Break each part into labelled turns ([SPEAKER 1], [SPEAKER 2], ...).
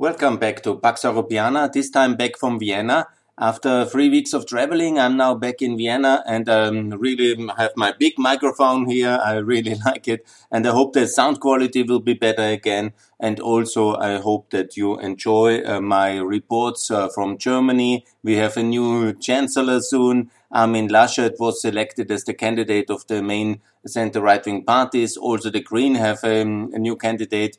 [SPEAKER 1] Welcome back to Pax Europiana, this time back from Vienna. After three weeks of traveling, I'm now back in Vienna and um, really have my big microphone here. I really like it. And I hope the sound quality will be better again. And also, I hope that you enjoy uh, my reports uh, from Germany. We have a new chancellor soon. Armin Laschet was selected as the candidate of the main center right wing parties. Also, the Green have um, a new candidate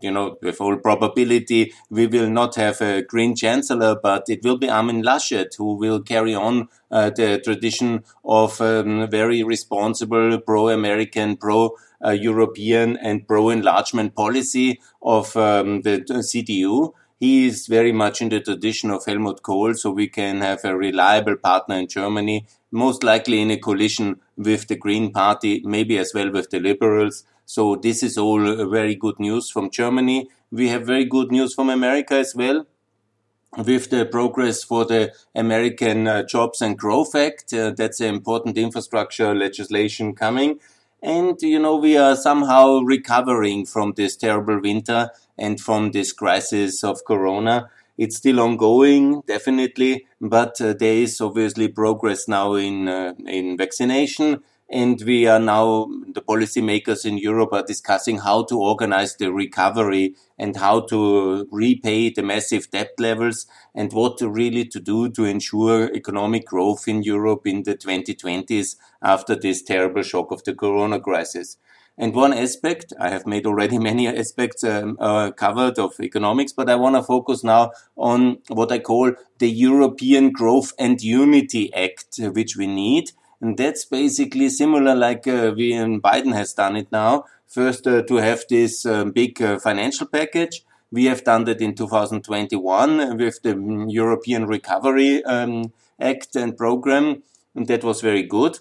[SPEAKER 1] you know, with all probability, we will not have a green chancellor, but it will be Armin Laschet who will carry on uh, the tradition of um, very responsible pro-American, pro-European and pro-enlargement policy of um, the CDU. He is very much in the tradition of Helmut Kohl, so we can have a reliable partner in Germany, most likely in a coalition with the Green Party, maybe as well with the Liberals. So this is all very good news from Germany. We have very good news from America as well with the progress for the American uh, Jobs and Growth Act. Uh, that's an important infrastructure legislation coming. And, you know, we are somehow recovering from this terrible winter and from this crisis of Corona. It's still ongoing, definitely, but uh, there is obviously progress now in, uh, in vaccination and we are now, the policymakers in Europe are discussing how to organize the recovery and how to repay the massive debt levels and what to really to do to ensure economic growth in Europe in the 2020s after this terrible shock of the corona crisis. And one aspect, I have made already many aspects um, uh, covered of economics, but I want to focus now on what I call the European Growth and Unity Act, which we need and that's basically similar like uh, we Biden has done it now. First, uh, to have this um, big uh, financial package. We have done that in 2021 with the European Recovery um, Act and program, and that was very good.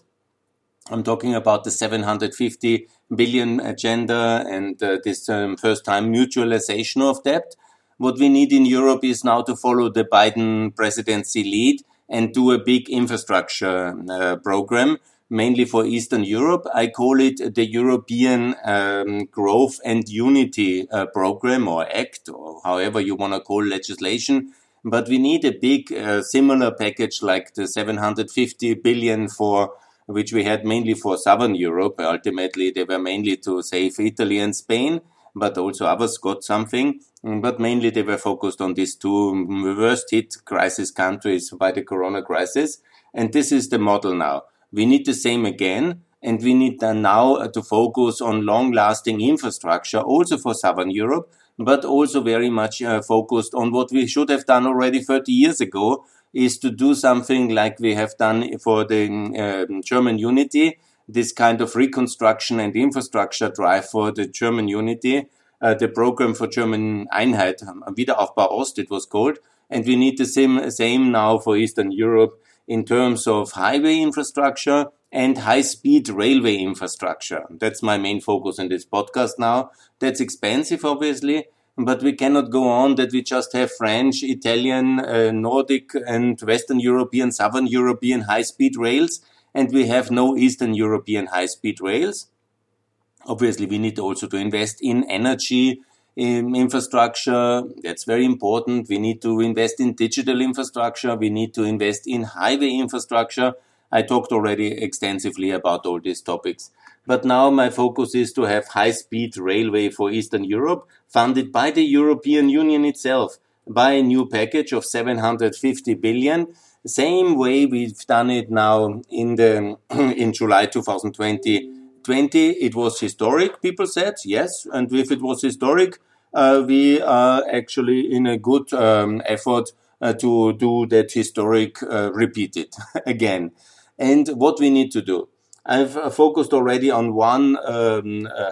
[SPEAKER 1] I'm talking about the 750 billion agenda and uh, this um, first time mutualization of debt. What we need in Europe is now to follow the Biden presidency lead and do a big infrastructure uh, program mainly for Eastern Europe. I call it the European um, Growth and Unity uh, Program or Act, or however you want to call legislation. But we need a big uh, similar package like the 750 billion for which we had mainly for Southern Europe. Ultimately, they were mainly to save Italy and Spain but also others got something. Mm, but mainly they were focused on these two worst hit crisis countries by the corona crisis. And this is the model now. We need the same again. And we need now to focus on long lasting infrastructure also for Southern Europe, but also very much uh, focused on what we should have done already 30 years ago is to do something like we have done for the uh, German unity this kind of reconstruction and infrastructure drive for the German unity, uh, the program for German Einheit, Wiederaufbau Ost, it was called. And we need the same, same now for Eastern Europe in terms of highway infrastructure and high speed railway infrastructure. That's my main focus in this podcast now. That's expensive, obviously, but we cannot go on that we just have French, Italian, uh, Nordic and Western European, Southern European high speed rails and we have no Eastern European high-speed rails. Obviously, we need also to invest in energy in infrastructure. That's very important. We need to invest in digital infrastructure. We need to invest in highway infrastructure. I talked already extensively about all these topics. But now my focus is to have high speed railway for Eastern Europe funded by the European Union itself by a new package of 750 billion same way we've done it now in the in July 2020. 20, it was historic, people said, yes. And if it was historic, uh, we are actually in a good um, effort uh, to do that historic uh, repeated again. And what we need to do. I've uh, focused already on one. Um, uh,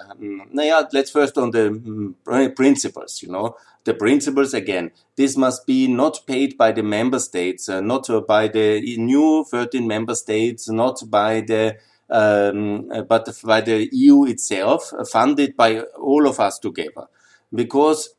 [SPEAKER 1] yeah, let's first on the mm, principles. You know, the principles again. This must be not paid by the member states, uh, not by the new 13 member states, not by the um, but by the EU itself, funded by all of us together, because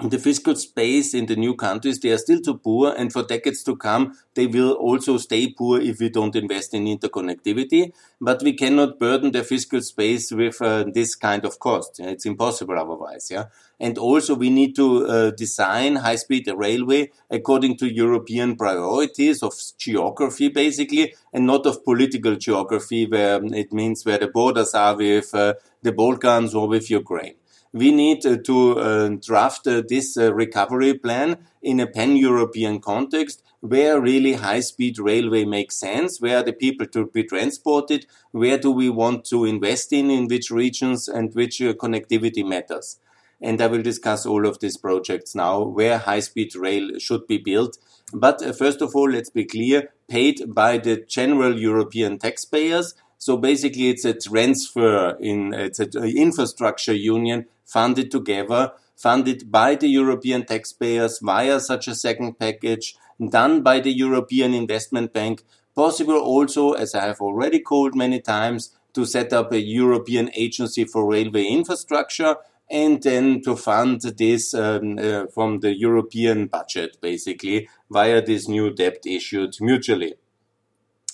[SPEAKER 1] the fiscal space in the new countries, they are still too poor, and for decades to come, they will also stay poor if we don't invest in interconnectivity. But we cannot burden the fiscal space with uh, this kind of cost. It's impossible otherwise. Yeah, and also we need to uh, design high-speed railway according to European priorities of geography, basically, and not of political geography, where it means where the borders are with uh, the Balkans or with Ukraine we need uh, to uh, draft uh, this recovery plan in a pan-European context where really high-speed railway makes sense, where the people to be transported, where do we want to invest in, in which regions and which connectivity matters. And I will discuss all of these projects now, where high-speed rail should be built. But first of all, let's be clear, paid by the general European taxpayers. So basically, it's a transfer in, it's an infrastructure union funded together, funded by the European taxpayers via such a second package, done by the European Investment Bank, possible also, as I have already called many times, to set up a European agency for railway infrastructure and then to fund this um, uh, from the European budget, basically, via this new debt issued mutually.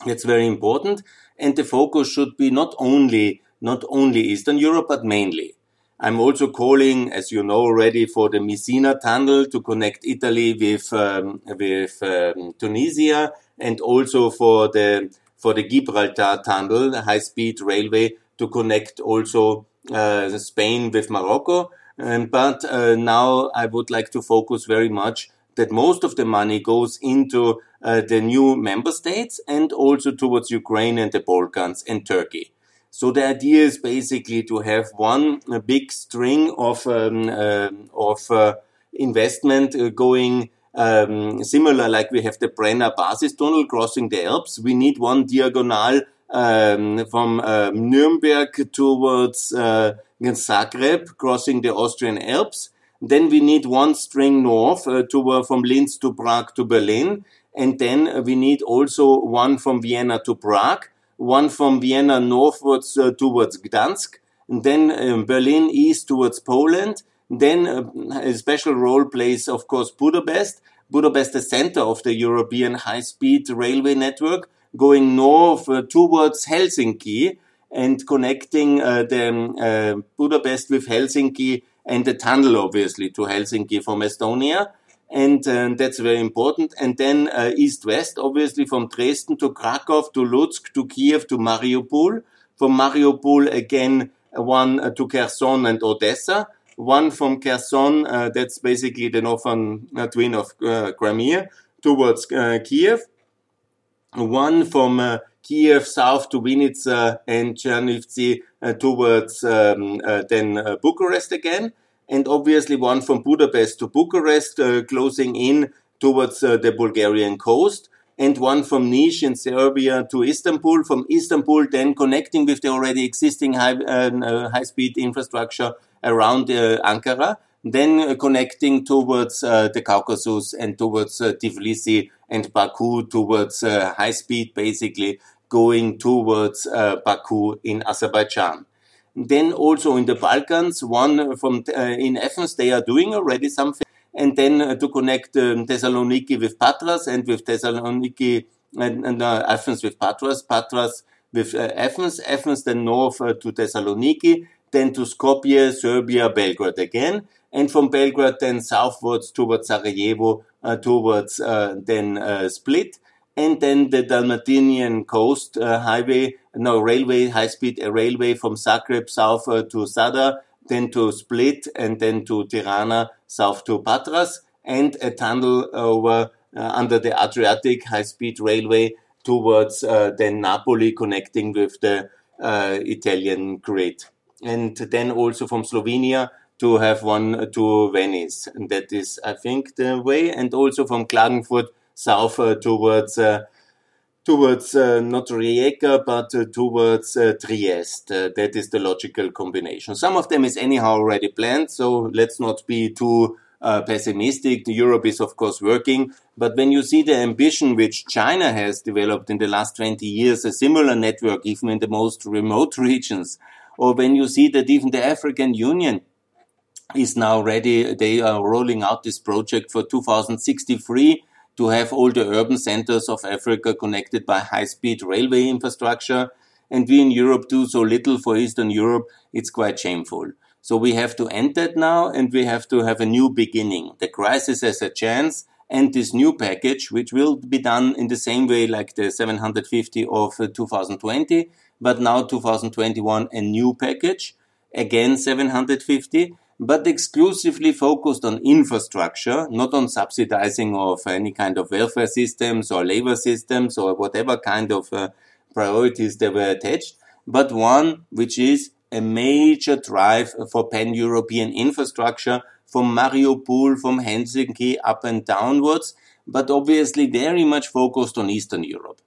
[SPEAKER 1] That's very important. And the focus should be not only, not only Eastern Europe, but mainly. I'm also calling, as you know already, for the Messina tunnel to connect Italy with um, with um, Tunisia, and also for the for the Gibraltar tunnel, the high-speed railway to connect also uh, Spain with Morocco. Um, but uh, now I would like to focus very much that most of the money goes into uh, the new member states and also towards Ukraine and the Balkans and Turkey. So the idea is basically to have one big string of um, uh, of uh, investment uh, going um, similar like we have the Brenner Basis Tunnel crossing the Alps. We need one diagonal um, from um, Nuremberg towards uh, Zagreb, crossing the Austrian Alps. Then we need one string north uh, to, from Linz to Prague to Berlin. And then we need also one from Vienna to Prague one from Vienna northwards uh, towards Gdansk, and then um, Berlin east towards Poland. Then uh, a special role plays, of course, Budapest. Budapest, the center of the European high-speed railway network, going north uh, towards Helsinki and connecting uh, the uh, Budapest with Helsinki and the tunnel, obviously, to Helsinki from Estonia and uh, that's very important. And then uh, east-west, obviously from Dresden to Krakow to Lutsk to Kiev to Mariupol. From Mariupol again, one uh, to Kherson and Odessa. One from Kherson, uh, that's basically the northern uh, twin of Crimea, towards Kiev. One from Kiev south to Vinnytsia and Chernivtsi towards um, then Bucharest again. And obviously one from Budapest to Bucharest, uh, closing in towards uh, the Bulgarian coast, and one from Niš in Serbia to Istanbul. From Istanbul, then connecting with the already existing high, uh, uh high speed infrastructure around uh, Ankara, then uh, connecting towards the Caucasus and towards Tbilisi and Baku towards high speed, basically going towards Baku in Azerbaijan. Then also in the Balkans, one from uh, in Athens, they are doing already something. And then uh, to connect um, Thessaloniki with Patras and with Thessaloniki and, and uh, Athens with Patras, Patras with uh, Athens, Athens then north uh, to Thessaloniki, then to Skopje, Serbia, Belgrade again, and from Belgrade then southwards towards Sarajevo, uh, towards then Split, and then the Dalmatian coast highway no railway, high speed a railway from Zagreb south uh, to Zadar, then to Split, and then to Tirana south to Patras, and a tunnel over uh, under the Adriatic high speed railway towards uh, then Napoli, connecting with the uh, Italian grid. And then also from Slovenia to have one to Venice. And that is, I think, the way. And also from Klagenfurt south uh, towards uh, towards uh, not Rijeka, but uh, towards uh, Trieste. Uh, that is the logical combination. Some of them is anyhow already planned, so let's not be too pessimistic. Europe is of course working, but when you see the ambition which China has developed in the last 20 years, a similar network even in the most remote regions, or when you see that even the African Union is now ready. They are rolling out this project for 2063 to have all the urban centers of Africa connected by high-speed railway infrastructure. And we in Europe do so little for Eastern Europe. It's quite shameful. So we have to end that now and we have to have a new beginning. The crisis has a chance and this new package, which will be done in the same way like the 750 of uh, 2020, but now 2021, a new package, again 750, but exclusively focused on infrastructure, not on subsidizing of any kind of welfare systems or labor systems or whatever kind of uh, priorities that were attached, but one which is a major drive for pan-European infrastructure from Mariupol, from Helsinki up and downwards, but obviously very much focused on Eastern Europe.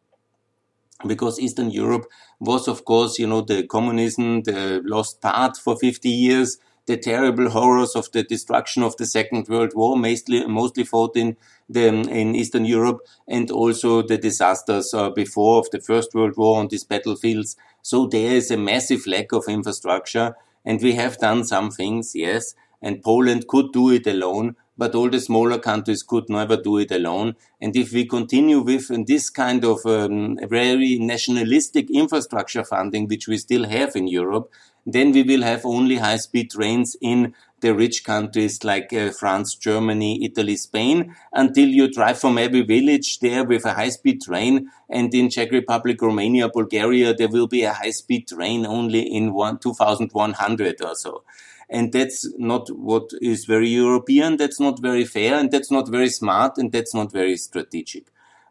[SPEAKER 1] Because Eastern Europe was, of course, you know, the communism, the lost part for 50 years, the terrible horrors of the destruction of the Second World War, mostly, mostly fought in the, in Eastern Europe, and also the disasters uh, before of the First World War on these battlefields. So there is a massive lack of infrastructure, and we have done some things, yes, and Poland could do it alone, but all the smaller countries could never do it alone. And if we continue with this kind of um, very nationalistic infrastructure funding, which we still have in Europe, then we will have only high speed trains in the rich countries like uh, France, Germany, Italy, Spain, until you drive from every village there with a high speed train. And in Czech Republic, Romania, Bulgaria, there will be a high speed train only in one, 2100 or so. And that's not what is very European. That's not very fair and that's not very smart and that's not very strategic.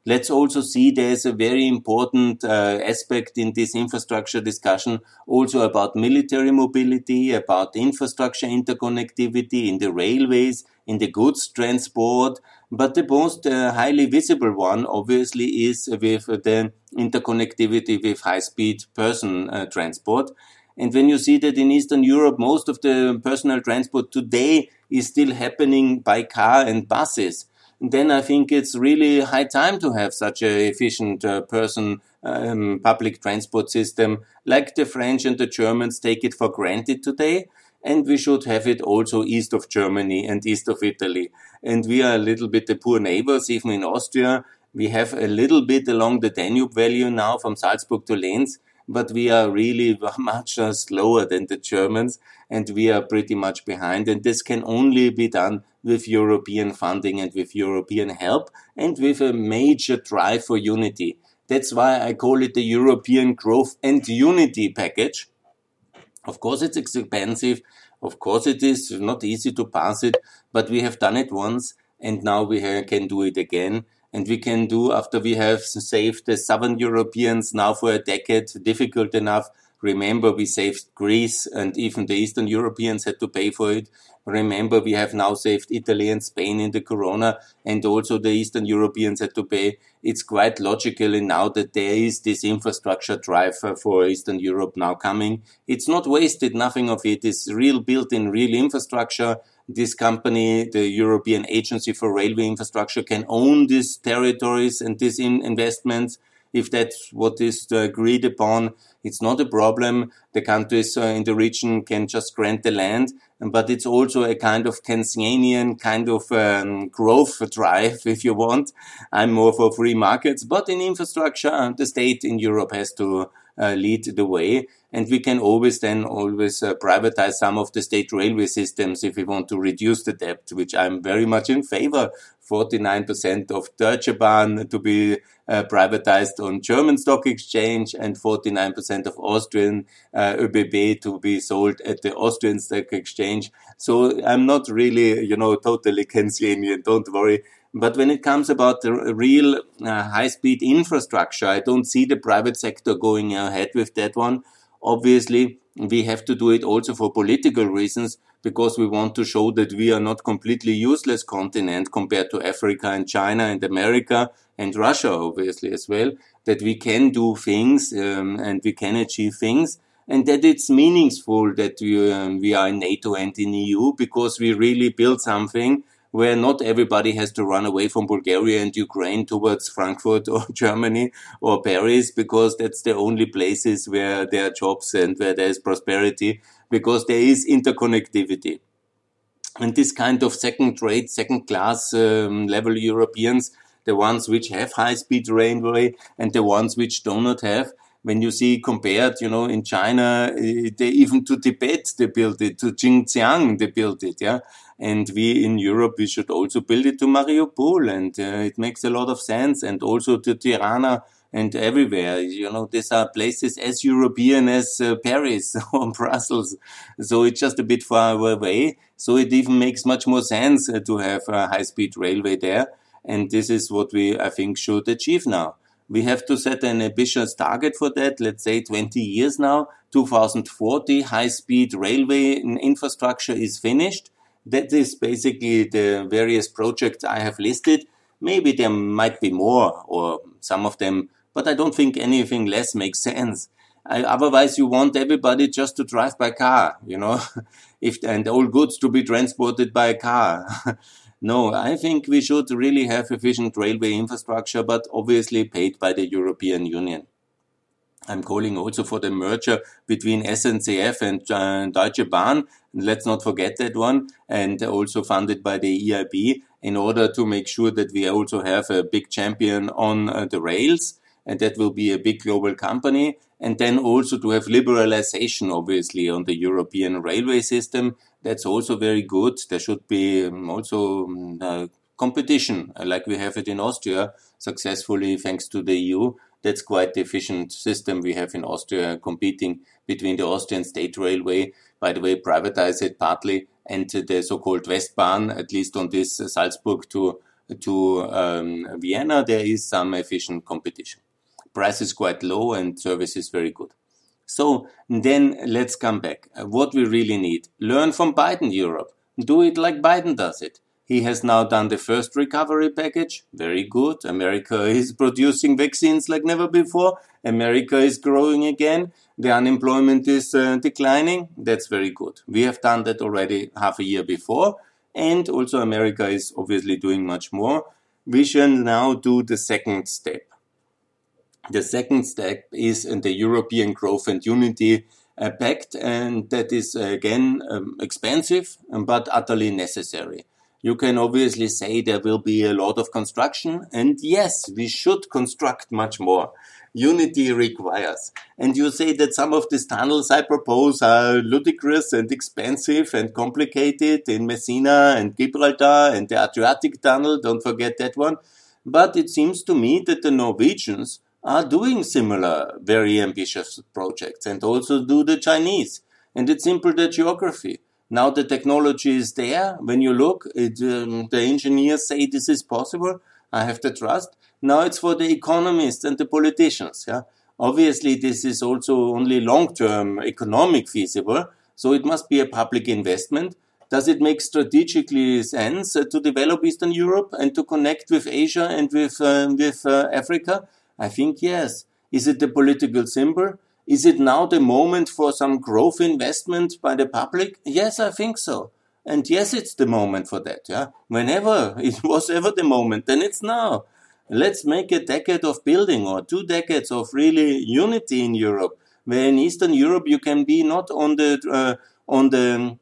[SPEAKER 1] Let's also see there's a very important uh, aspect in this infrastructure discussion also about military mobility, about infrastructure interconnectivity in the railways, in the goods transport. But the most uh, highly visible one, obviously, is with the interconnectivity with high speed person uh, transport. And when you see that in Eastern Europe, most of the personal transport today is still happening by car and buses, then I think it's really high time to have such an efficient uh, person um, public transport system like the French and the Germans take it for granted today. And we should have it also east of Germany and east of Italy. And we are a little bit the poor neighbors, even in Austria. We have a little bit along the Danube Valley now from Salzburg to Linz but we are really much uh, slower than the Germans and we are pretty much behind. And this can only be done with European funding and with European help and with a major drive for unity. That's why I call it the European Growth and Unity Package. Of course, it's expensive. Of course, it is not easy to pass it, but we have done it once and now we can do it again and we can do after we have saved the southern Europeans now for a decade difficult enough. Remember, we saved Greece and even the Eastern Europeans had to pay for it. Remember, we have now saved Italy and Spain in the corona and also the Eastern Europeans had to pay. It's quite logically now that there is this infrastructure drive for Eastern Europe now coming. It's not wasted. Nothing of it is real built in real infrastructure this company, the European Agency for Railway Infrastructure, can own these territories and these in investments. If that's what is agreed upon, it's not a problem. The countries uh, in the region can just grant the land, but it's also a kind of Keynesian kind of um, growth drive, if you want. I'm more for free markets, but in infrastructure, the state in Europe has to lead the way. And we can always then always uh, privatize some of the state railway systems if we want to reduce the debt, which I'm very much in favor. 49% of Deutsche Bahn to be uh, privatized on German stock exchange and 49% of Austrian uh, ÖBB to be sold at the Austrian stock exchange. So I'm not really, you know, totally Keynesian. Don't worry. But when it comes about the real uh, high speed infrastructure, I don't see the private sector going ahead with that one. Obviously, we have to do it also for political reasons because we want to show that we are not completely useless continent compared to Africa and China and America and Russia, obviously as well, that we can do things um, and we can achieve things and that it's meaningful that we, um, we are in NATO and in EU because we really build something where not everybody has to run away from Bulgaria and Ukraine towards Frankfurt or Germany or Paris because that's the only places where there are jobs and where there is prosperity because there is interconnectivity. And this kind of second rate, second class um, level Europeans, the ones which have high speed railway and the ones which do not have, when you see compared, you know, in China, eh, they even to Tibet they built it, to Xinjiang they built it, yeah. And we in Europe we should also build it to Mariupol, and uh, it makes a lot of sense, and also to Tirana and everywhere. You know, these are places as European as uh, Paris or Brussels, so it's just a bit far away. So it even makes much more sense uh, to have a high-speed railway there, and this is what we I think should achieve now. We have to set an ambitious target for that. Let's say 20 years now, 2040, high speed railway infrastructure is finished. That is basically the various projects I have listed. Maybe there might be more or some of them, but I don't think anything less makes sense. I, otherwise, you want everybody just to drive by car, you know, if and all goods to be transported by car. No, I think we should really have efficient railway infrastructure, but obviously paid by the European Union. I'm calling also for the merger between SNCF and uh, Deutsche Bahn. Let's not forget that one. And also funded by the EIB in order to make sure that we also have a big champion on uh, the rails. And that will be a big global company. And then also to have liberalization, obviously, on the European railway system that's also very good. There should be um, also um, uh, competition, uh, like we have it in Austria, successfully thanks to the EU. That's quite the efficient system we have in Austria, competing between the Austrian state railway, by the way, privatized it partly, and the so-called Westbahn, at least on this uh, Salzburg to to um, Vienna, there is some efficient competition. Price is quite low and service is very good. So then let's come back. What we really need. Learn from Biden Europe. Do it like Biden does it. He has now done the first recovery package. Very good. America is producing vaccines like never before. America is growing again. The unemployment is uh, declining. That's very good. We have done that already half a year before. And also America is obviously doing much more. We shall now do the second step. The second step is in the European Growth and Unity uh, Pact, and that is uh, again um, expensive um, but utterly necessary. You can obviously say there will be a lot of construction, and yes, we should construct much more. Unity requires. And you say that some of these tunnels I propose are ludicrous and expensive and complicated in Messina and Gibraltar and the Adriatic Tunnel, don't forget that one. But it seems to me that the Norwegians are doing similar very ambitious projects and also do the Chinese. And it's simple the geography. Now the technology is there. When you look, it, um, the engineers say this is possible. I have the trust. Now it's for the economists and the politicians. Yeah. Obviously, this is also only long-term economic feasible. So it must be a public investment. Does it make strategically sense uh, to develop Eastern Europe and to connect with Asia and with, uh, with uh, Africa? I think yes. Is it the political symbol? Is it now the moment for some growth investment by the public? Yes, I think so. And yes, it's the moment for that. Yeah. Whenever it was ever the moment, then it's now. Let's make a decade of building or two decades of really unity in Europe, where in Eastern Europe you can be not on the uh, on the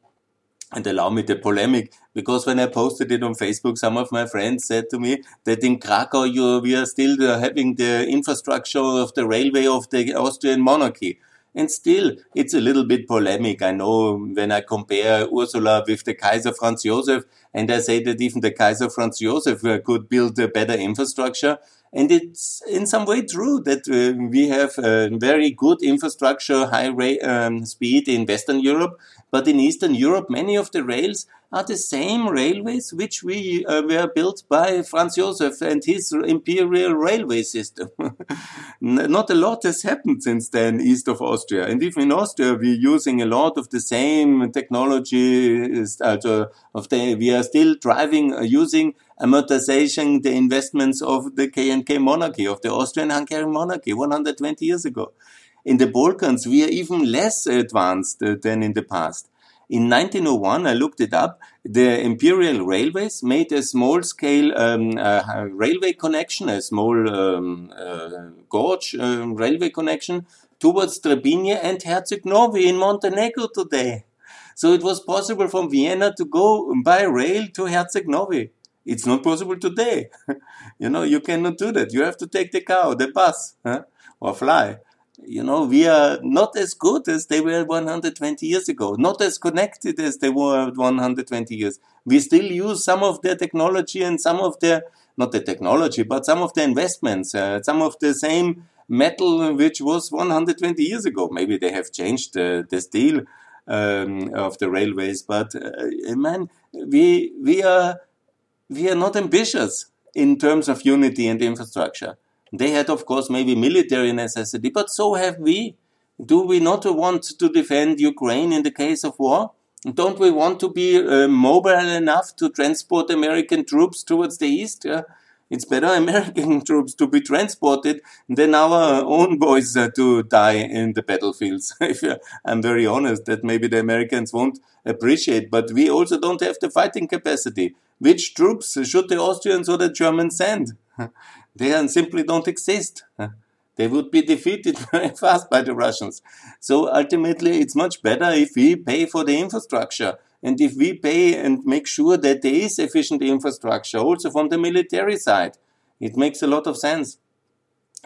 [SPEAKER 1] and allow me the polemic because when I posted it on Facebook, some of my friends said to me that in Krakow you, we are still having the infrastructure of the railway of the Austrian monarchy. And still, it's a little bit polemic. I know when I compare Ursula with the Kaiser Franz Josef, and I say that even the Kaiser Franz Josef could build a better infrastructure. And it's in some way true that uh, we have a very good infrastructure, high um, speed in Western Europe. But in Eastern Europe, many of the rails are the same railways which we uh, were built by Franz Josef and his imperial railway system. Not a lot has happened since then east of Austria. And even in Austria, we're using a lot of the same technology. Uh, of the, we are still driving, uh, using amortization, the investments of the K&K monarchy, of the Austrian-Hungarian monarchy 120 years ago. In the Balkans, we are even less advanced uh, than in the past. In 1901, I looked it up, the Imperial Railways made a small scale um, uh, railway connection, a small um, uh, gorge uh, railway connection towards Trebinje and Herceg Novi in Montenegro today. So it was possible from Vienna to go by rail to Herceg Novi. It's not possible today. you know, you cannot do that. You have to take the car the bus huh? or fly. You know, we are not as good as they were 120 years ago, not as connected as they were 120 years. We still use some of their technology and some of their, not the technology, but some of the investments, uh, some of the same metal which was 120 years ago. Maybe they have changed uh, the steel um, of the railways, but uh, man, we we are we are not ambitious in terms of unity and infrastructure. They had, of course, maybe military necessity, but so have we. Do we not want to defend Ukraine in the case of war? Don't we want to be uh, mobile enough to transport American troops towards the east? Uh, it's better American troops to be transported than our own boys uh, to die in the battlefields. if I'm very honest, that maybe the Americans won't appreciate, but we also don't have the fighting capacity. Which troops should the Austrians or the Germans send? they simply don't exist. They would be defeated very fast by the Russians. So ultimately, it's much better if we pay for the infrastructure and if we pay and make sure that there is efficient infrastructure also from the military side. It makes a lot of sense.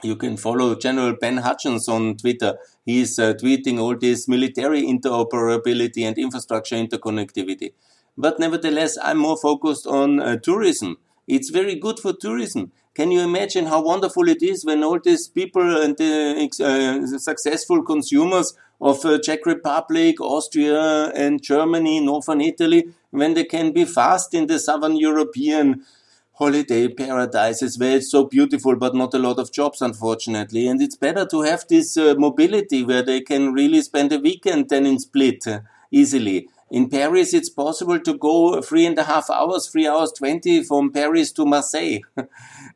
[SPEAKER 1] You can follow General Ben Hutchins on Twitter. He's uh, tweeting all this military interoperability and infrastructure interconnectivity. But nevertheless, I'm more focused on uh, tourism. It's very good for tourism. Can you imagine how wonderful it is when all these people and the uh, successful consumers of uh, Czech Republic, Austria, and Germany, northern Italy, when they can be fast in the southern European holiday paradises where it's so beautiful, but not a lot of jobs, unfortunately. And it's better to have this uh, mobility where they can really spend a weekend than in Split uh, easily. In Paris, it's possible to go three and a half hours, three hours 20 from Paris to Marseille.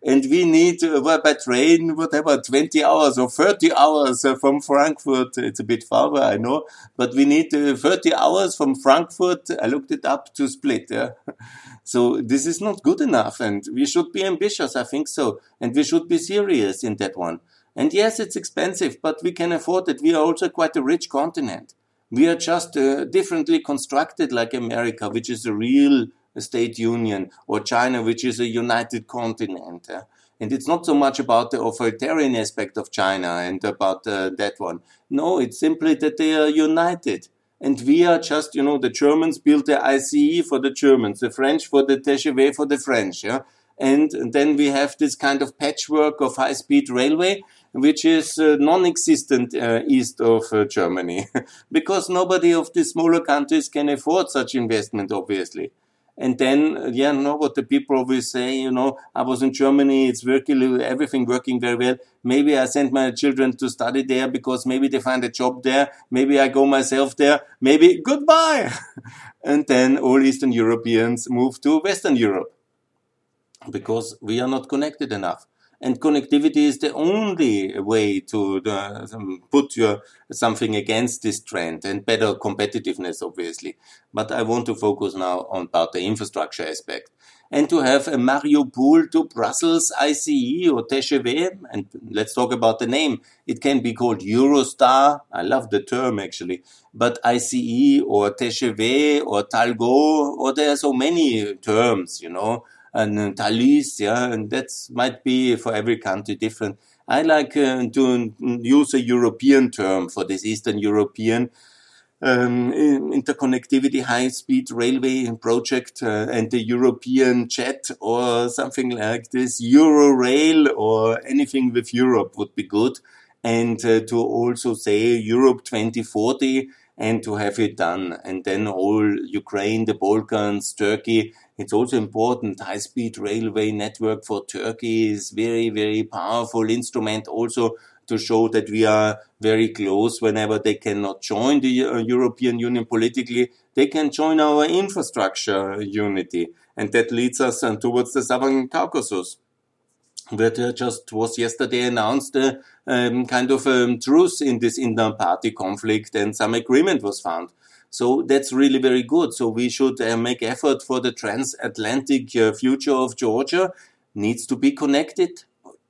[SPEAKER 1] and we need, uh, by train, whatever, 20 hours or 30 hours uh, from Frankfurt. It's a bit far, I know, but we need uh, 30 hours from Frankfurt. I looked it up to Split. Yeah? so this is not good enough and we should be ambitious. I think so. And we should be serious in that one. And yes, it's expensive, but we can afford it. We are also quite a rich continent. We are just uh, differently constructed like America, which is a real state union, or China, which is a united continent. Uh, and it's not so much about the authoritarian aspect of China and about uh, that one. No, it's simply that they are united. And we are just, you know, the Germans built the ICE for the Germans, the French for the TGV for the French. Yeah? And, then we have this kind of patchwork of high speed railway which is uh, non-existent uh, east of uh, Germany, because nobody of the smaller countries can afford such investment, obviously. And then, yeah, know what the people always say, you know, I was in Germany, it's working, everything working very well. Maybe I send my children to study there because maybe they find a job there. Maybe I go myself there. Maybe goodbye. and then all Eastern Europeans move to Western Europe because we are not connected enough and connectivity is the only way to uh, put your something against this trend and better competitiveness, obviously. But I want to focus now on about the infrastructure aspect. And to have a Mariupol to Brussels ICE or TGV, and let's talk about the name. It can be called Eurostar. I love the term actually, but ICE or TGV or Talgo, or there are so many terms, you know and Thalys, yeah, and that might be for every country different. I like uh, to use a European term for this Eastern European um, interconnectivity high-speed railway project uh, and the European jet or something like this, Eurorail or anything with Europe would be good. And uh, to also say Europe 2040 and to have it done. And then all Ukraine, the Balkans, Turkey, it's also important. High speed railway network for Turkey is very, very powerful instrument also to show that we are very close whenever they cannot join the uh, European Union politically. They can join our infrastructure unity. And that leads us uh, towards the Southern Caucasus. That uh, just was yesterday announced a um, kind of um, truce in this inter-party conflict and some agreement was found. So that's really very good. So we should uh, make effort for the transatlantic uh, future of Georgia needs to be connected.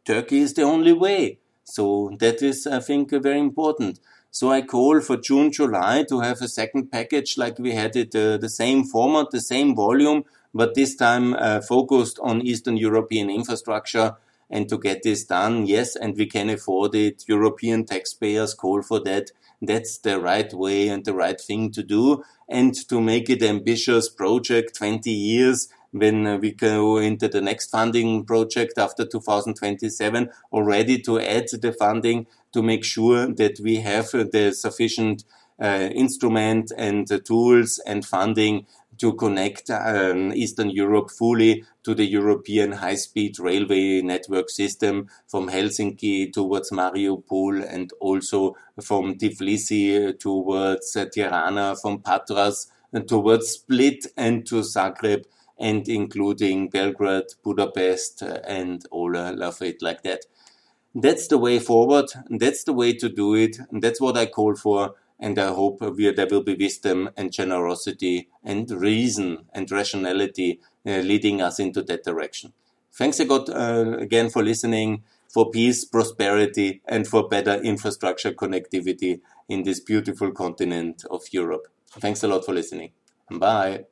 [SPEAKER 1] Turkey is the only way. So that is, I think, uh, very important. So I call for June, July to have a second package like we had it, uh, the same format, the same volume, but this time uh, focused on Eastern European infrastructure. And to get this done, yes, and we can afford it. European taxpayers call for that. That's the right way and the right thing to do. And to make it ambitious project, 20 years, when we go into the next funding project after 2027 already to add the funding to make sure that we have the sufficient uh, instrument and tools and funding to connect um, Eastern Europe fully to the European high-speed railway network system from Helsinki towards Mariupol and also from Tbilisi towards uh, Tirana, from Patras towards Split and to Zagreb and including Belgrade, Budapest uh, and all of it like that. That's the way forward. That's the way to do it. And that's what I call for. And I hope we, there will be wisdom and generosity and reason and rationality uh, leading us into that direction. Thanks a lot uh, again for listening, for peace, prosperity, and for better infrastructure connectivity in this beautiful continent of Europe. Thanks a lot for listening. Bye.